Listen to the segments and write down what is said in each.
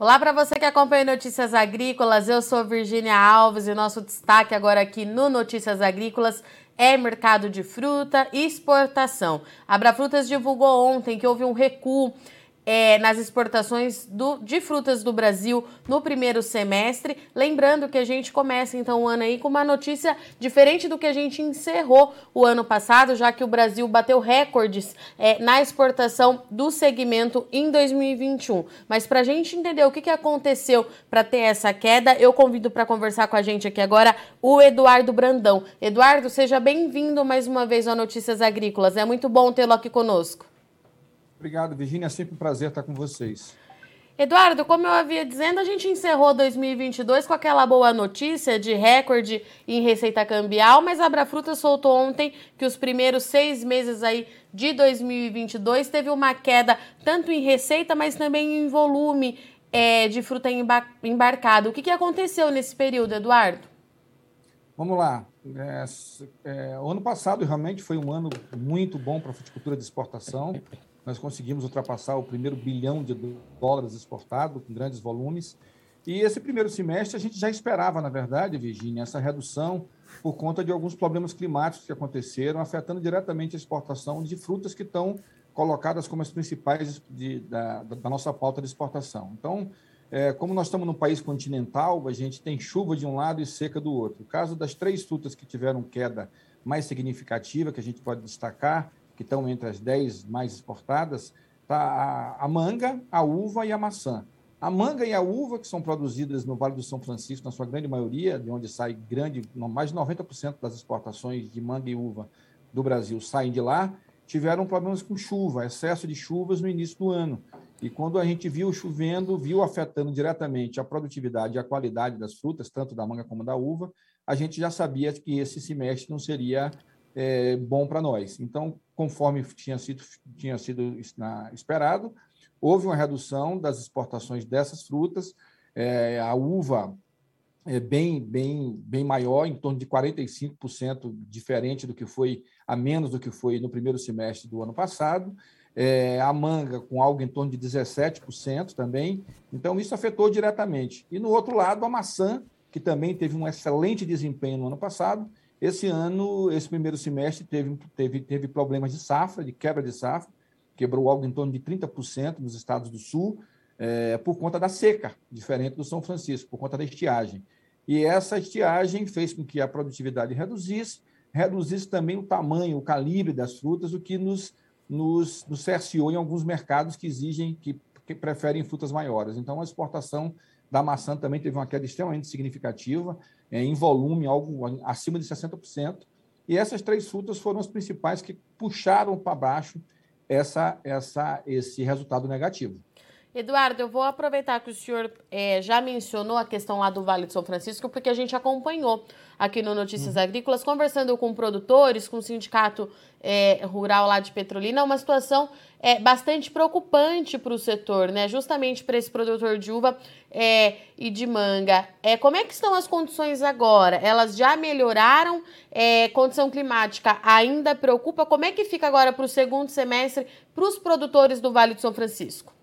Olá para você que acompanha Notícias Agrícolas, eu sou Virgínia Alves e nosso destaque agora aqui no Notícias Agrícolas é mercado de fruta e exportação. A Abrafrutas divulgou ontem que houve um recuo é, nas exportações do, de frutas do Brasil no primeiro semestre. Lembrando que a gente começa então o ano aí com uma notícia diferente do que a gente encerrou o ano passado, já que o Brasil bateu recordes é, na exportação do segmento em 2021. Mas para a gente entender o que, que aconteceu para ter essa queda, eu convido para conversar com a gente aqui agora o Eduardo Brandão. Eduardo, seja bem-vindo mais uma vez ao Notícias Agrícolas. É muito bom tê-lo aqui conosco. Obrigado, Virginia. É sempre um prazer estar com vocês. Eduardo, como eu havia dizendo, a gente encerrou 2022 com aquela boa notícia de recorde em receita cambial, mas a Abrafruta soltou ontem que os primeiros seis meses aí de 2022 teve uma queda tanto em receita, mas também em volume é, de fruta embarcada. O que, que aconteceu nesse período, Eduardo? Vamos lá. É, é, o ano passado realmente foi um ano muito bom para a fruticultura de exportação nós conseguimos ultrapassar o primeiro bilhão de dólares exportado, com grandes volumes. E esse primeiro semestre a gente já esperava, na verdade, Virginia, essa redução por conta de alguns problemas climáticos que aconteceram, afetando diretamente a exportação de frutas que estão colocadas como as principais de, da, da, nossa pauta de exportação. Então, é, como nós estamos num país continental, a gente tem chuva de um lado e seca do outro. O caso das três frutas que tiveram queda mais significativa, que a gente pode destacar, que estão entre as 10 mais exportadas, tá a, a manga, a uva e a maçã. A manga e a uva, que são produzidas no Vale do São Francisco, na sua grande maioria, de onde sai grande, mais de 90% das exportações de manga e uva do Brasil saem de lá, tiveram problemas com chuva, excesso de chuvas no início do ano. E quando a gente viu chovendo, viu afetando diretamente a produtividade e a qualidade das frutas, tanto da manga como da uva, a gente já sabia que esse semestre não seria é, bom para nós. Então, conforme tinha sido, tinha sido esperado, houve uma redução das exportações dessas frutas. É, a uva é bem, bem, bem maior, em torno de 45% diferente do que foi, a menos do que foi no primeiro semestre do ano passado. É, a manga com algo em torno de 17% também. Então, isso afetou diretamente. E no outro lado, a maçã, que também teve um excelente desempenho no ano passado, esse ano, esse primeiro semestre, teve, teve, teve problemas de safra, de quebra de safra, quebrou algo em torno de 30% nos estados do sul, é, por conta da seca, diferente do São Francisco, por conta da estiagem. E essa estiagem fez com que a produtividade reduzisse, reduzisse também o tamanho, o calibre das frutas, o que nos, nos, nos cerceou em alguns mercados que exigem, que, que preferem frutas maiores. Então, a exportação da maçã também teve uma queda extremamente significativa, é, em volume, algo acima de 60%. E essas três frutas foram as principais que puxaram para baixo essa, essa, esse resultado negativo. Eduardo, eu vou aproveitar que o senhor é, já mencionou a questão lá do Vale de São Francisco, porque a gente acompanhou aqui no Notícias hum. Agrícolas, conversando com produtores, com o sindicato é, rural lá de Petrolina, uma situação é, bastante preocupante para o setor, né? Justamente para esse produtor de uva é, e de manga. É, como é que estão as condições agora? Elas já melhoraram? É, condição climática ainda preocupa? Como é que fica agora para o segundo semestre para os produtores do Vale de São Francisco?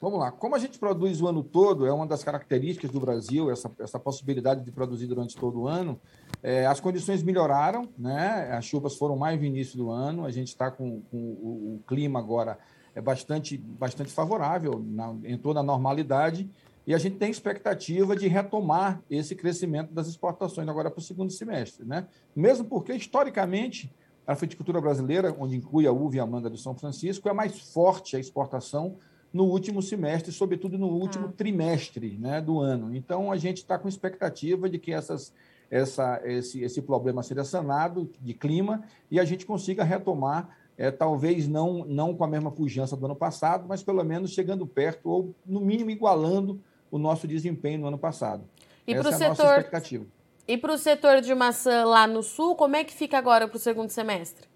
Vamos lá. Como a gente produz o ano todo, é uma das características do Brasil, essa, essa possibilidade de produzir durante todo o ano. É, as condições melhoraram, né? as chuvas foram mais no início do ano, a gente está com, com o, o, clima agora é bastante, bastante favorável, na, entrou na normalidade, e a gente tem expectativa de retomar esse crescimento das exportações agora para o segundo semestre. Né? Mesmo porque, historicamente, a fruticultura brasileira, onde inclui a uva e a manga do São Francisco, é mais forte a exportação no último semestre, sobretudo no último ah. trimestre né, do ano. Então, a gente está com expectativa de que essas, essa, esse, esse problema seja sanado de clima e a gente consiga retomar, é, talvez não, não com a mesma pujança do ano passado, mas pelo menos chegando perto ou, no mínimo, igualando o nosso desempenho no ano passado. E para o é setor... E para o setor de maçã lá no sul, como é que fica agora para o segundo semestre?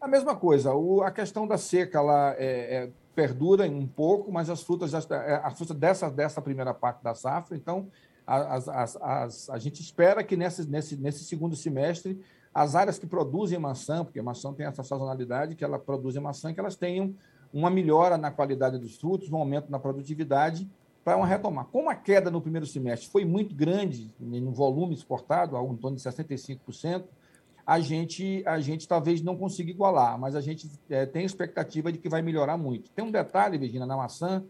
A mesma coisa. O, a questão da seca lá é, é perdura um pouco, mas as frutas já é, a fruta dessa dessa primeira parte da safra, então as, as, as, a gente espera que nesse, nesse, nesse segundo semestre as áreas que produzem maçã, porque a maçã tem essa sazonalidade que ela produz maçã, que elas tenham uma melhora na qualidade dos frutos, um aumento na produtividade para uma retomar. Como a queda no primeiro semestre foi muito grande no volume exportado, algo em torno de 65%, a gente, a gente talvez não consiga igualar, mas a gente é, tem expectativa de que vai melhorar muito. Tem um detalhe, Virginia, na maçã,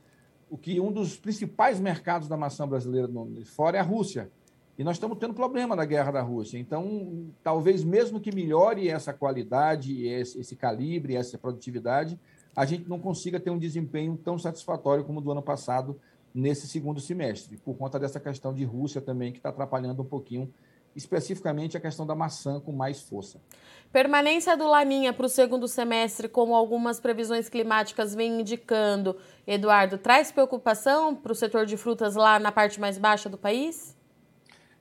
o que um dos principais mercados da maçã brasileira no, fora é a Rússia. E nós estamos tendo problema da guerra da Rússia. Então, talvez mesmo que melhore essa qualidade, esse, esse calibre, essa produtividade, a gente não consiga ter um desempenho tão satisfatório como do ano passado nesse segundo semestre, por conta dessa questão de Rússia também, que está atrapalhando um pouquinho, especificamente a questão da maçã com mais força. Permanência do Laninha para o segundo semestre, como algumas previsões climáticas vêm indicando, Eduardo, traz preocupação para o setor de frutas lá na parte mais baixa do país?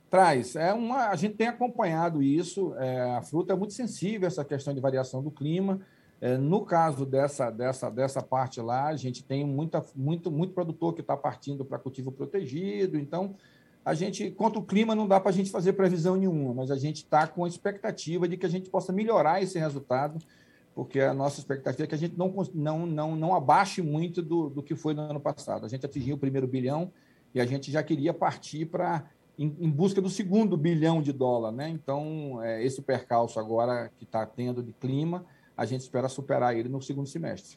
Traz. É uma, a gente tem acompanhado isso. É, a fruta é muito sensível a essa questão de variação do clima. É, no caso dessa, dessa, dessa parte lá, a gente tem muita, muito, muito produtor que está partindo para cultivo protegido. Então, a gente, contra o clima, não dá para a gente fazer previsão nenhuma, mas a gente está com a expectativa de que a gente possa melhorar esse resultado, porque a nossa expectativa é que a gente não, não, não, não abaixe muito do, do que foi no ano passado. A gente atingiu o primeiro bilhão e a gente já queria partir para em, em, busca do segundo bilhão de dólar. Né? Então, é, esse percalço agora que está tendo de clima a gente espera superar ele no segundo semestre.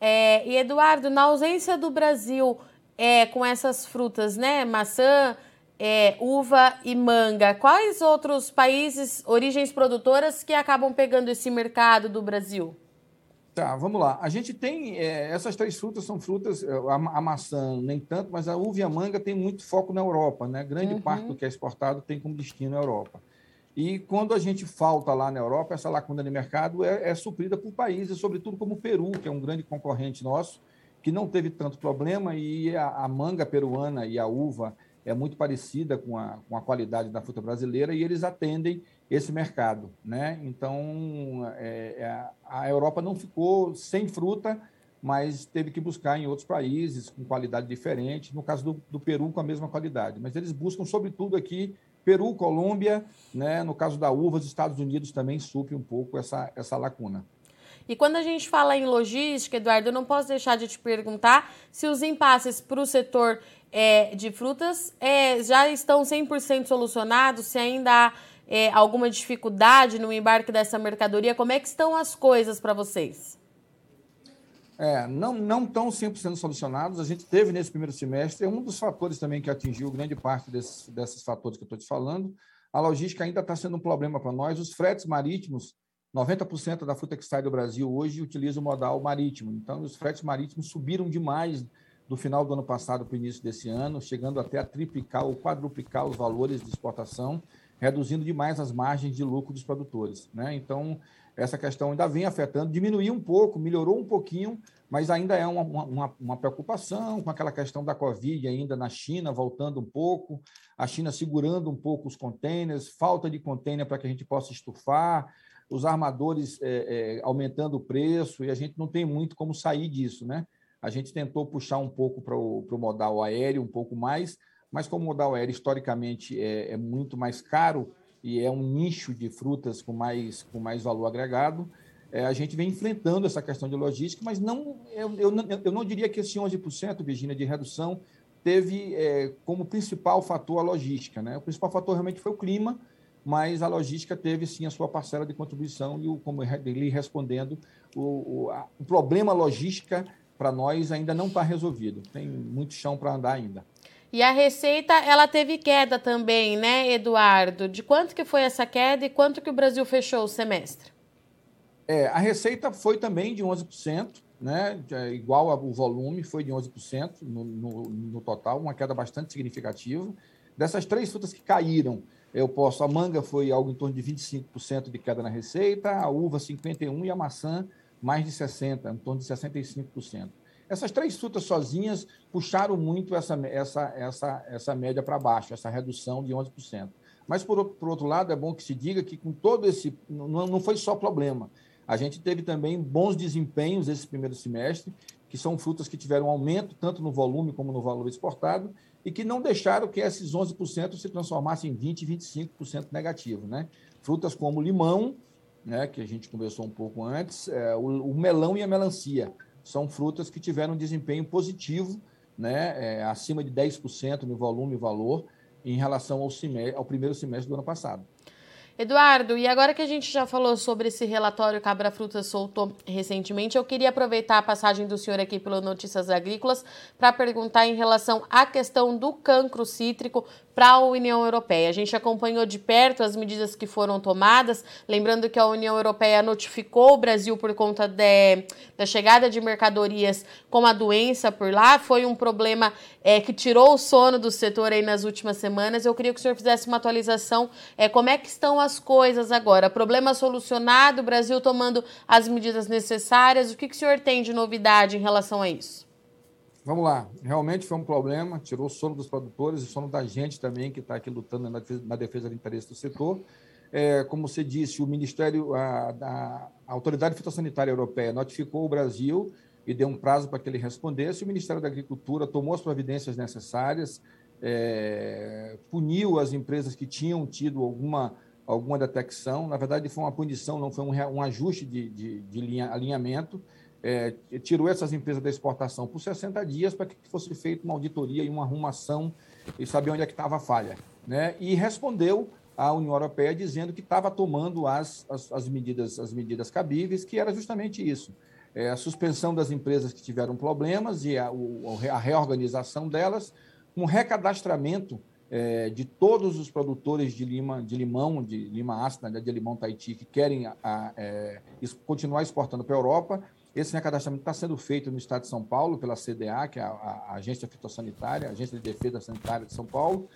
É, e Eduardo, na ausência do Brasil é, com essas frutas, né, maçã, é, uva e manga, quais outros países, origens produtoras que acabam pegando esse mercado do Brasil? Tá, vamos lá. A gente tem é, essas três frutas são frutas, é, a, a, maçã nem tanto, mas a uva e a manga tem muito foco na Europa, né? Grande uhum. parte do que é exportado tem como destino a Europa. E quando a gente falta lá na Europa, essa lacuna de mercado é, é suprida por países, sobretudo como o Peru, que é um grande concorrente nosso, que não teve tanto problema, e a, a manga peruana e a uva é muito parecida com a, com a qualidade da fruta brasileira, e eles atendem esse mercado. Né? Então, é, é a Europa não ficou sem fruta, mas teve que buscar em outros países com qualidade diferente, no caso do, do Peru, com a mesma qualidade. Mas eles buscam, sobretudo, aqui Peru, Colômbia, né? no caso da uva, os Estados Unidos também supre um pouco essa, essa lacuna. E quando a gente fala em logística, Eduardo, eu não posso deixar de te perguntar se os impasses para o setor é, de frutas é, já estão 100% solucionados, se ainda há é, alguma dificuldade no embarque dessa mercadoria, como é que estão as coisas para vocês? É, não, não estão 100% solucionados. A gente teve nesse primeiro semestre, é um dos fatores também que atingiu grande parte desses, desses fatores que eu estou te falando. A logística ainda está sendo um problema para nós. Os fretes marítimos, 90% da fruta que sai do Brasil hoje utiliza o modal marítimo. Então, os fretes marítimos subiram demais do final do ano passado para o início desse ano, chegando até a triplicar ou quadruplicar os valores de exportação, reduzindo demais as margens de lucro dos produtores. Né? Então, essa questão ainda vem afetando, diminuiu um pouco, melhorou um pouquinho, mas ainda é uma, uma, uma, preocupação com aquela questão da Covid ainda na China, voltando um pouco, a China segurando um pouco os contêineres, falta de contêiner para que a gente possa estufar, os armadores é, é, aumentando o preço, e a gente não tem muito como sair disso. Né? A gente tentou puxar um pouco para o modal aéreo, um pouco mais, mas como o modal aéreo historicamente é, é muito mais caro, e é um nicho de frutas com mais, com mais valor agregado, é, a gente vem enfrentando essa questão de logística, mas não, eu, eu, eu não diria que esse 11%, Virginia, de redução teve é, como principal fator a logística. Né? O principal fator realmente foi o clima, mas a logística teve sim a sua parcela de contribuição e, o, como ele respondendo, o, o, a, o problema logística para nós ainda não está resolvido. Tem muito chão para andar ainda. E a receita, ela teve queda também, né, Eduardo? De quanto que foi essa queda e quanto que o Brasil fechou o semestre? É, a receita foi também de 11%, né, é igual ao volume, foi de 11% no, no, no total, uma queda bastante significativa. Dessas três frutas que caíram, eu posso, a manga foi algo em torno de 25% de queda na receita, a uva 51% e a maçã mais de 60%, em torno de 65%. Essas três frutas sozinhas puxaram muito essa, essa, essa, essa média para baixo, essa redução de 11%. Mas, por, por outro lado, é bom que se diga que com todo esse. Não, não foi só problema. A gente teve também bons desempenhos esse primeiro semestre, que são frutas que tiveram aumento tanto no volume como no valor exportado e que não deixaram que esses 11% se transformassem em 20%, 25% negativo. Né? Frutas como limão, né, que a gente conversou um pouco antes, é, o, o melão e a melancia são frutas que tiveram um desempenho positivo né, é, acima de 10% no volume e valor em relação ao, ao primeiro semestre do ano passado. Eduardo, e agora que a gente já falou sobre esse relatório que a Abra Frutas soltou recentemente, eu queria aproveitar a passagem do senhor aqui pelo Notícias Agrícolas para perguntar em relação à questão do cancro cítrico para a União Europeia. A gente acompanhou de perto as medidas que foram tomadas, lembrando que a União Europeia notificou o Brasil por conta de, da chegada de mercadorias com a doença por lá. Foi um problema é, que tirou o sono do setor aí nas últimas semanas. Eu queria que o senhor fizesse uma atualização. É, como é que estão as coisas agora? Problema solucionado, o Brasil tomando as medidas necessárias. O que, que o senhor tem de novidade em relação a isso? Vamos lá, realmente foi um problema, tirou o sono dos produtores e sono da gente também, que está aqui lutando na defesa, na defesa, do interesse do setor. É, como você disse, o Ministério, a, a, a Autoridade Fitossanitária Europeia notificou o Brasil e deu um prazo para que ele respondesse. O Ministério da Agricultura tomou as providências necessárias, é, puniu as empresas que tinham tido alguma, alguma detecção. Na verdade, foi uma punição, não foi um, um ajuste de, de, de linha, alinhamento é, tirou essas empresas da exportação por 60 dias para que fosse feita uma auditoria e uma arrumação e saber onde é que estava a falha. Né? E respondeu à União Europeia dizendo que estava tomando as, as, as, medidas, as medidas cabíveis, que era justamente isso. É, a suspensão das empresas que tiveram problemas e a, o, a reorganização delas, um recadastramento é, de todos os produtores de, lima, de limão, de lima ácida, né, de limão Tahiti, que querem a, a, é, continuar exportando para a Europa, esse recadastramento está sendo feito no estado de São Paulo pela CDA, que é a, a Agência Fitossanitária, a Agência de Defesa Sanitária de São Paulo,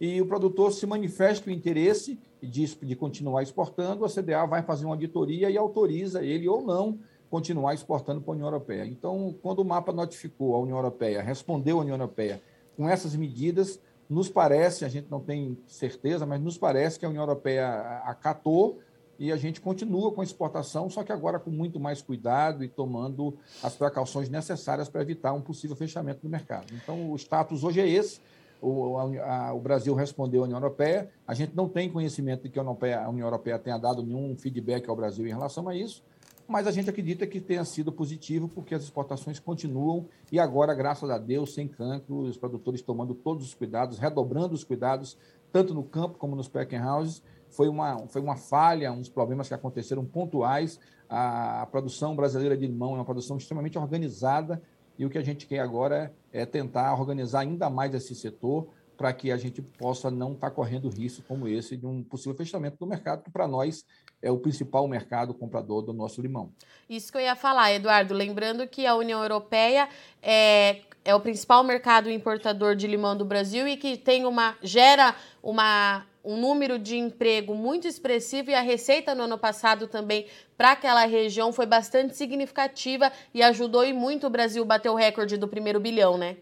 e o produtor se manifesta o interesse de, de continuar exportando, a CDA vai fazer uma auditoria e autoriza ele ou não continuar exportando para a União Europeia. Então, quando o mapa notificou a União Europeia, respondeu à União Europeia com essas medidas, nos parece, a gente não tem certeza, mas nos parece que a União Europeia acatou e a gente continua com a exportação, só que agora com muito mais cuidado e tomando as precauções necessárias para evitar um possível fechamento do mercado. Então, o status hoje é esse. O, a, a, o Brasil respondeu à União Europeia. A gente não tem conhecimento de que a União, Europeia, a União Europeia tenha dado nenhum feedback ao Brasil em relação a isso, mas a gente acredita que tenha sido positivo porque as exportações continuam e agora, graças a Deus, sem cancro, os produtores tomando todos os cuidados, redobrando os cuidados, tanto no campo como nos packing houses, foi uma, foi uma falha, uns problemas que aconteceram pontuais. A, a produção brasileira de limão é uma produção extremamente organizada e o que a gente quer agora é tentar organizar ainda mais esse setor para que a gente possa não estar tá correndo risco como esse de um possível fechamento do mercado, que para nós é o principal mercado comprador do nosso limão. Isso que eu ia falar, Eduardo. Lembrando que a União Europeia é, é o principal mercado importador de limão do Brasil e que tem uma gera uma um número de emprego muito expressivo e a receita no ano passado também para aquela região foi bastante significativa e ajudou e muito o Brasil bater o recorde do primeiro bilhão, né?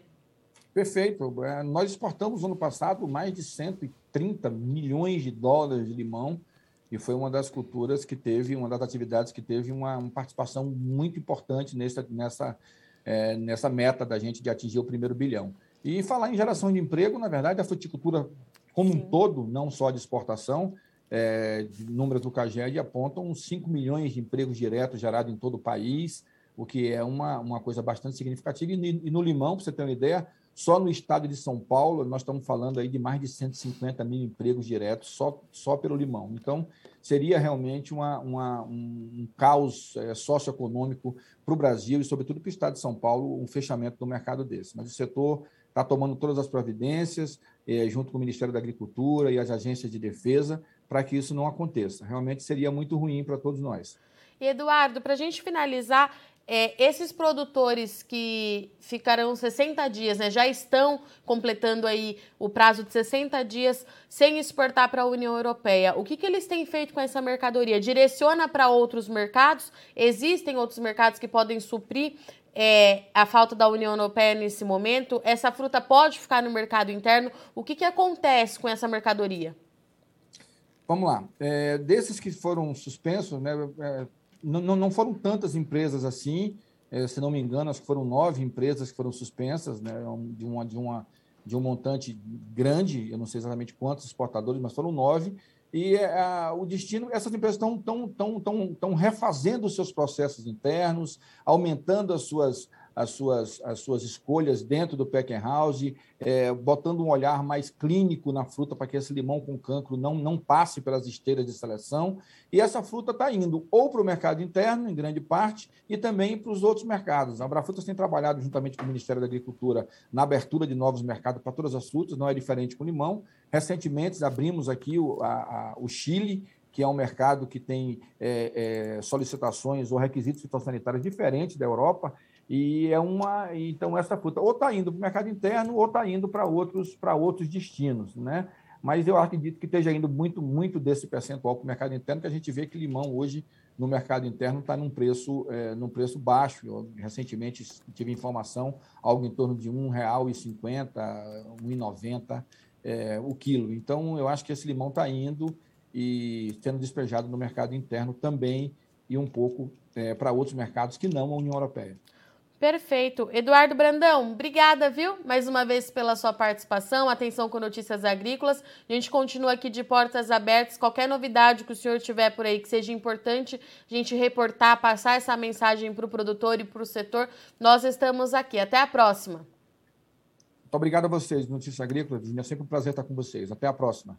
Perfeito. É, nós exportamos no ano passado mais de 130 milhões de dólares de limão e foi uma das culturas que teve, uma das atividades que teve uma, uma participação muito importante nessa, nessa, é, nessa meta da gente de atingir o primeiro bilhão. E falar em geração de emprego, na verdade, a fruticultura como Sim. um todo, não só de exportação, é, números do CAGED apontam 5 milhões de empregos diretos gerados em todo o país, o que é uma, uma coisa bastante significativa. E, e no limão, para você ter uma ideia, só no estado de São Paulo, nós estamos falando aí de mais de 150 mil empregos diretos só, só pelo limão. Então, seria realmente uma, uma um, caos é, socioeconômico para o Brasil e, sobretudo, para o estado de São Paulo, um fechamento do mercado desse. Mas o setor está tomando todas as providências, é, junto com o Ministério da Agricultura e as agências de defesa, para que isso não aconteça. Realmente seria muito ruim para todos nós. E Eduardo, para a gente finalizar, é, esses produtores que ficarão 60 dias, né, já estão completando aí o prazo de 60 dias sem exportar para a União Europeia. O que, que eles têm feito com essa mercadoria? Direciona para outros mercados? Existem outros mercados que podem suprir é, a falta da União Europeia nesse momento, essa fruta pode ficar no mercado interno. O que, que acontece com essa mercadoria? Vamos lá. É, desses que foram suspensos, né, é, não, não foram tantas empresas assim. É, se não me engano, acho que foram nove empresas que foram suspensas, né, de, uma, de, uma, de um montante grande. Eu não sei exatamente quantos exportadores, mas foram nove. E é, o destino, essas empresas estão tão, tão, tão, tão refazendo os seus processos internos, aumentando as suas, as suas, as suas escolhas dentro do packing house, é, botando um olhar mais clínico na fruta para que esse limão com cancro não, não passe pelas esteiras de seleção. E essa fruta está indo ou para o mercado interno, em grande parte, e também para os outros mercados. A Abrafrutas tem trabalhado juntamente com o Ministério da Agricultura na abertura de novos mercados para todas as frutas, não é diferente com o limão. Recentemente abrimos aqui o, a, a, o Chile, que é um mercado que tem é, é, solicitações ou requisitos fitossanitários diferentes da Europa, e é uma. Então, essa fruta ou está indo para o mercado interno ou está indo para outros, para outros destinos. Né? Mas eu acredito que esteja indo muito, muito desse percentual para o mercado interno, que a gente vê que limão hoje no mercado interno está num preço, é, num preço baixo. Eu, recentemente tive informação, algo em torno de R$ 1,50, R$ 1,90 é, o quilo. Então, eu acho que esse limão está indo e sendo despejado no mercado interno também e um pouco é, para outros mercados que não a União Europeia. Perfeito. Eduardo Brandão, obrigada, viu? Mais uma vez pela sua participação, atenção com notícias agrícolas. A gente continua aqui de portas abertas. Qualquer novidade que o senhor tiver por aí que seja importante a gente reportar, passar essa mensagem para o produtor e para o setor, nós estamos aqui. Até a próxima. Muito obrigado a vocês, Notícias Agrícolas. É sempre um prazer estar com vocês. Até a próxima.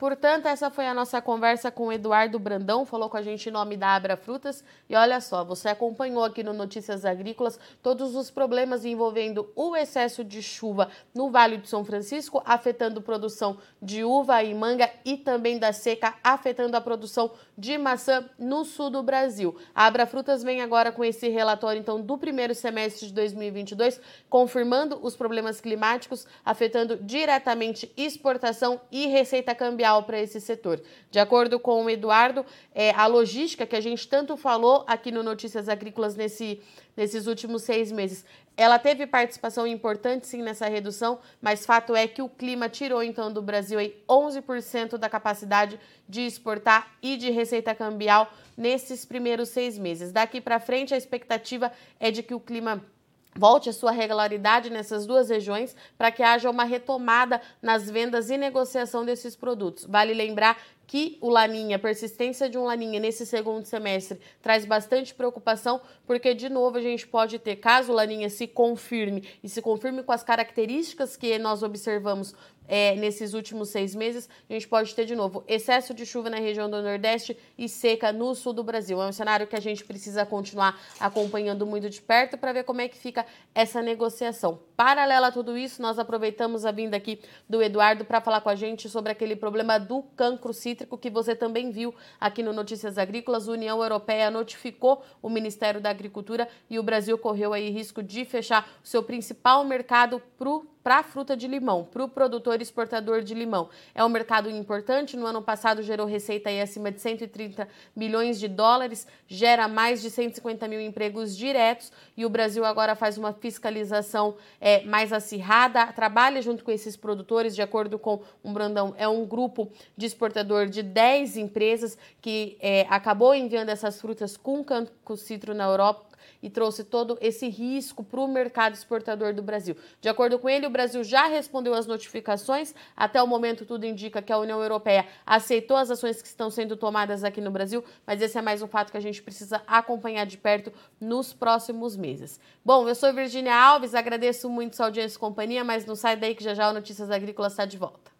Portanto, essa foi a nossa conversa com o Eduardo Brandão, falou com a gente em nome da Abra Frutas. E olha só, você acompanhou aqui no Notícias Agrícolas todos os problemas envolvendo o excesso de chuva no Vale do São Francisco, afetando produção de uva e manga e também da seca, afetando a produção de maçã no sul do Brasil. A Abra Frutas vem agora com esse relatório então do primeiro semestre de 2022, confirmando os problemas climáticos afetando diretamente exportação e receita cambial para esse setor. De acordo com o Eduardo, é, a logística que a gente tanto falou aqui no Notícias Agrícolas nesse, nesses últimos seis meses, ela teve participação importante sim nessa redução, mas fato é que o clima tirou então do Brasil aí 11% da capacidade de exportar e de receita cambial nesses primeiros seis meses. Daqui para frente, a expectativa é de que o clima volte a sua regularidade nessas duas regiões para que haja uma retomada nas vendas e negociação desses produtos. Vale lembrar que o Laninha, a persistência de um Laninha nesse segundo semestre traz bastante preocupação, porque de novo a gente pode ter, caso o Laninha se confirme e se confirme com as características que nós observamos é, nesses últimos seis meses, a gente pode ter de novo excesso de chuva na região do Nordeste e seca no sul do Brasil. É um cenário que a gente precisa continuar acompanhando muito de perto para ver como é que fica essa negociação. Paralela a tudo isso, nós aproveitamos a vinda aqui do Eduardo para falar com a gente sobre aquele problema do cancro cítrico que você também viu aqui no Notícias Agrícolas. A União Europeia notificou o Ministério da Agricultura e o Brasil correu aí risco de fechar o seu principal mercado para o para a fruta de limão, para o produtor exportador de limão. É um mercado importante, no ano passado gerou receita aí acima de 130 milhões de dólares, gera mais de 150 mil empregos diretos e o Brasil agora faz uma fiscalização é, mais acirrada, trabalha junto com esses produtores, de acordo com um Brandão, é um grupo de exportador de 10 empresas que é, acabou enviando essas frutas com cancro citro na Europa e trouxe todo esse risco para o mercado exportador do Brasil. De acordo com ele, o Brasil já respondeu às notificações. Até o momento, tudo indica que a União Europeia aceitou as ações que estão sendo tomadas aqui no Brasil, mas esse é mais um fato que a gente precisa acompanhar de perto nos próximos meses. Bom, eu sou Virginia Alves, agradeço muito sua audiência e companhia, mas não sai daí que já já o Notícias Agrícolas está de volta.